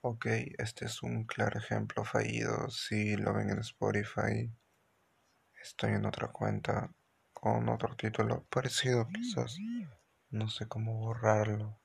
Ok, este es un claro ejemplo fallido. Si lo ven en Spotify, estoy en otra cuenta con otro título parecido quizás. No sé cómo borrarlo.